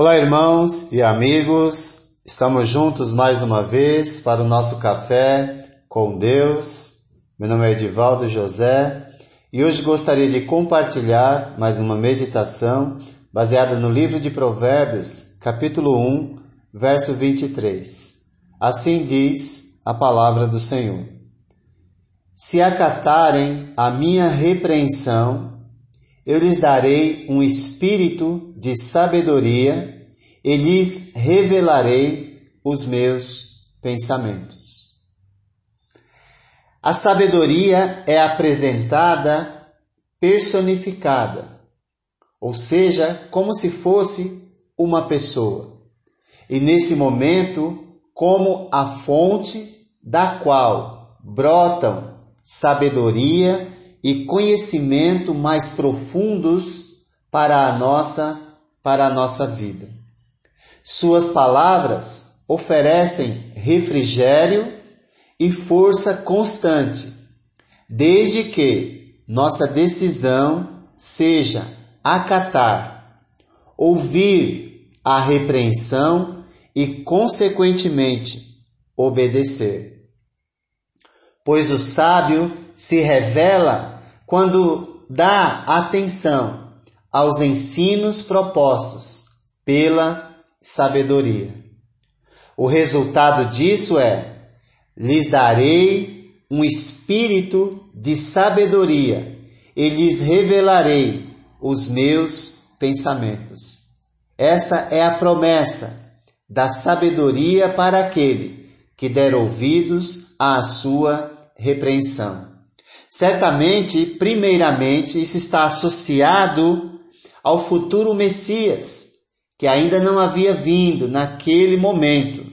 Olá, irmãos e amigos, estamos juntos mais uma vez para o nosso café com Deus. Meu nome é Edivaldo José e hoje gostaria de compartilhar mais uma meditação baseada no livro de Provérbios, capítulo 1, verso 23. Assim diz a palavra do Senhor: Se acatarem a minha repreensão, eu lhes darei um espírito de sabedoria e lhes revelarei os meus pensamentos. A sabedoria é apresentada personificada, ou seja, como se fosse uma pessoa. E nesse momento, como a fonte da qual brotam sabedoria e conhecimento mais profundos para a nossa para a nossa vida. Suas palavras oferecem refrigério e força constante, desde que nossa decisão seja acatar, ouvir a repreensão e, consequentemente, obedecer. Pois o sábio se revela quando dá atenção aos ensinos propostos pela sabedoria. O resultado disso é: lhes darei um espírito de sabedoria e lhes revelarei os meus pensamentos. Essa é a promessa da sabedoria para aquele que der ouvidos à sua repreensão. Certamente, primeiramente, isso está associado ao futuro Messias, que ainda não havia vindo naquele momento.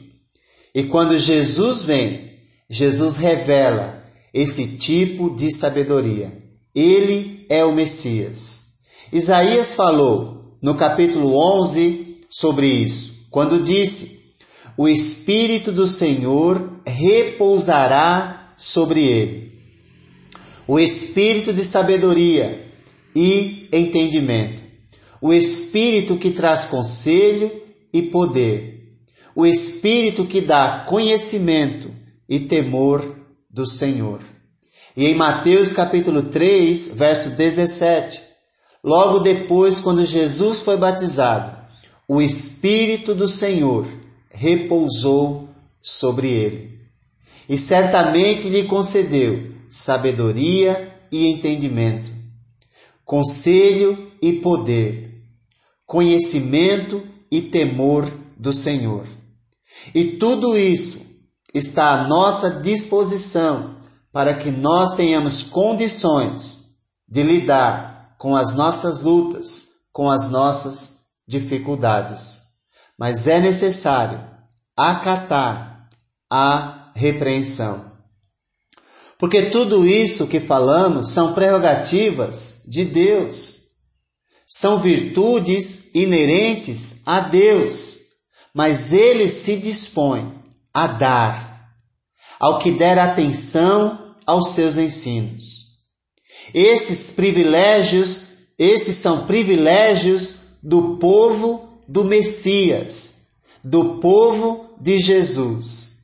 E quando Jesus vem, Jesus revela esse tipo de sabedoria. Ele é o Messias. Isaías falou no capítulo 11 sobre isso, quando disse: O Espírito do Senhor repousará sobre ele o espírito de sabedoria e entendimento, o espírito que traz conselho e poder, o espírito que dá conhecimento e temor do Senhor. E em Mateus capítulo 3, verso 17, logo depois, quando Jesus foi batizado, o Espírito do Senhor repousou sobre ele. E certamente lhe concedeu sabedoria e entendimento, conselho e poder, conhecimento e temor do Senhor. E tudo isso está à nossa disposição para que nós tenhamos condições de lidar com as nossas lutas, com as nossas dificuldades. Mas é necessário acatar a repreensão. Porque tudo isso que falamos são prerrogativas de Deus. São virtudes inerentes a Deus, mas ele se dispõe a dar ao que der atenção aos seus ensinos. Esses privilégios, esses são privilégios do povo do Messias, do povo de Jesus.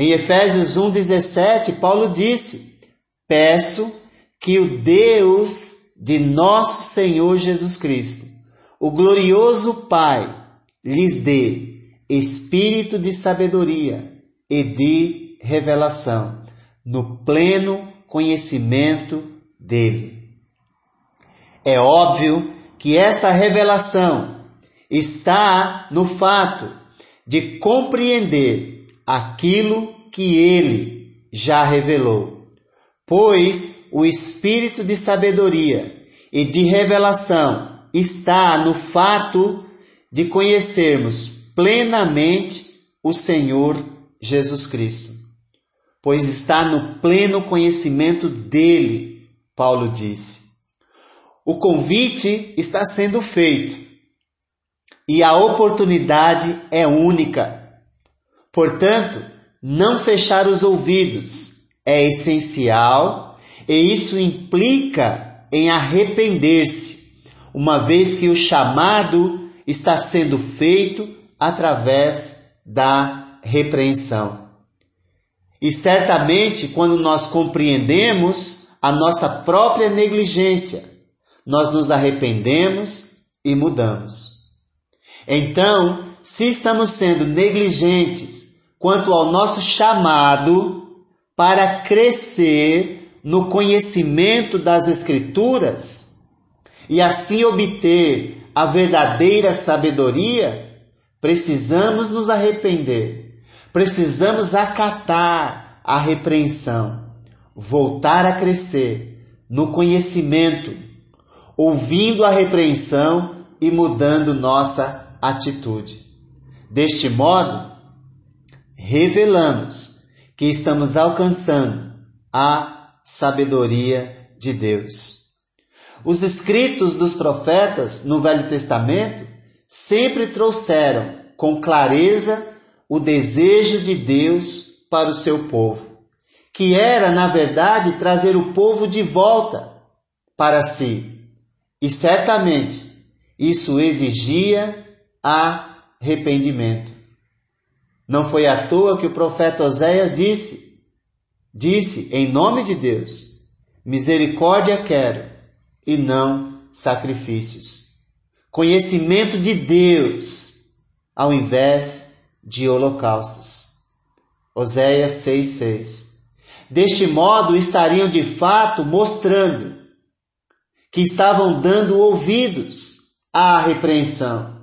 Em Efésios 1,17, Paulo disse: Peço que o Deus de nosso Senhor Jesus Cristo, o glorioso Pai, lhes dê espírito de sabedoria e de revelação, no pleno conhecimento dele. É óbvio que essa revelação está no fato de compreender aquilo que ele já revelou. Pois o espírito de sabedoria e de revelação está no fato de conhecermos plenamente o Senhor Jesus Cristo. Pois está no pleno conhecimento dele, Paulo disse. O convite está sendo feito e a oportunidade é única Portanto, não fechar os ouvidos é essencial e isso implica em arrepender-se, uma vez que o chamado está sendo feito através da repreensão. E certamente, quando nós compreendemos a nossa própria negligência, nós nos arrependemos e mudamos. Então, se estamos sendo negligentes quanto ao nosso chamado para crescer no conhecimento das Escrituras e assim obter a verdadeira sabedoria, precisamos nos arrepender, precisamos acatar a repreensão, voltar a crescer no conhecimento, ouvindo a repreensão e mudando nossa atitude. Deste modo, revelamos que estamos alcançando a sabedoria de Deus. Os escritos dos profetas no Velho Testamento sempre trouxeram com clareza o desejo de Deus para o seu povo, que era, na verdade, trazer o povo de volta para si. E certamente isso exigia arrependimento. Não foi à toa que o profeta Oséias disse, disse em nome de Deus, misericórdia quero e não sacrifícios. Conhecimento de Deus ao invés de holocaustos. Oséias 6,6. Deste modo estariam de fato mostrando que estavam dando ouvidos à repreensão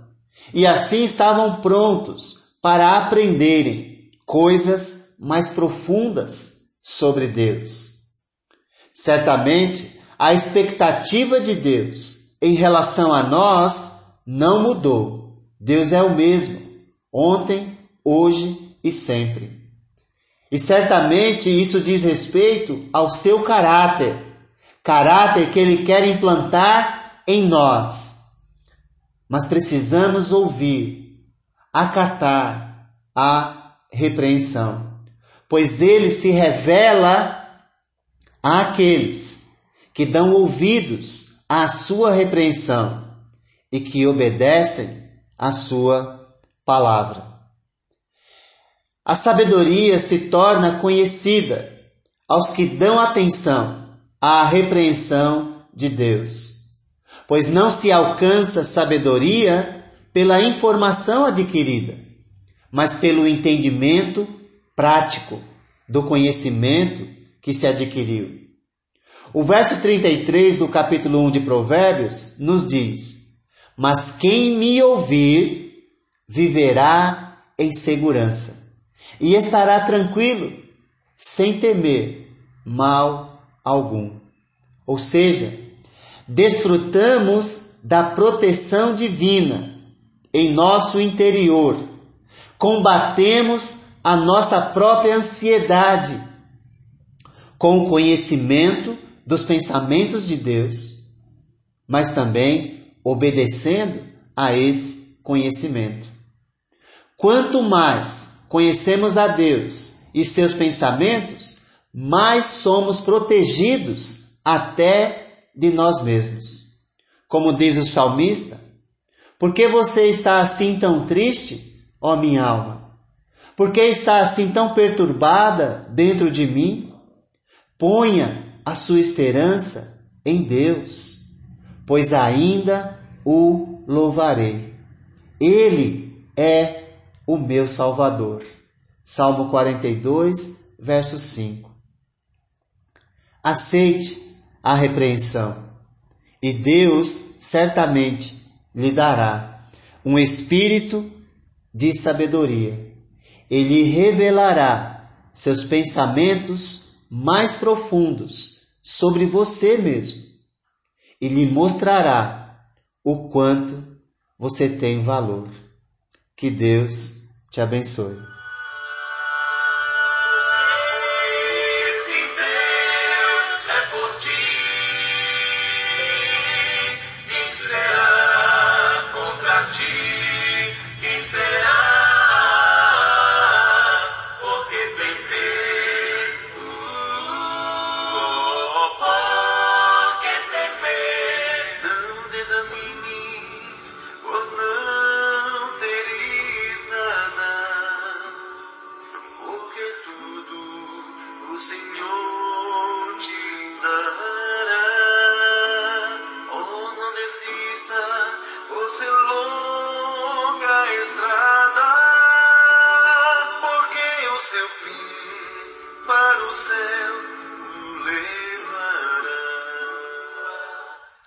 e assim estavam prontos para aprenderem coisas mais profundas sobre Deus. Certamente, a expectativa de Deus em relação a nós não mudou. Deus é o mesmo, ontem, hoje e sempre. E certamente isso diz respeito ao seu caráter, caráter que ele quer implantar em nós. Mas precisamos ouvir acatar a repreensão, pois ele se revela àqueles que dão ouvidos à sua repreensão e que obedecem à sua palavra. A sabedoria se torna conhecida aos que dão atenção à repreensão de Deus, pois não se alcança sabedoria pela informação adquirida, mas pelo entendimento prático do conhecimento que se adquiriu. O verso 33 do capítulo 1 de Provérbios nos diz: Mas quem me ouvir viverá em segurança e estará tranquilo, sem temer mal algum. Ou seja, desfrutamos da proteção divina em nosso interior. Combatemos a nossa própria ansiedade com o conhecimento dos pensamentos de Deus, mas também obedecendo a esse conhecimento. Quanto mais conhecemos a Deus e seus pensamentos, mais somos protegidos até de nós mesmos. Como diz o salmista, por que você está assim tão triste, ó minha alma? Por que está assim tão perturbada dentro de mim? Ponha a sua esperança em Deus, pois ainda o louvarei. Ele é o meu Salvador. Salmo 42, verso 5. Aceite a repreensão e Deus certamente lhe dará um espírito de sabedoria. Ele revelará seus pensamentos mais profundos sobre você mesmo e lhe mostrará o quanto você tem valor. Que Deus te abençoe. O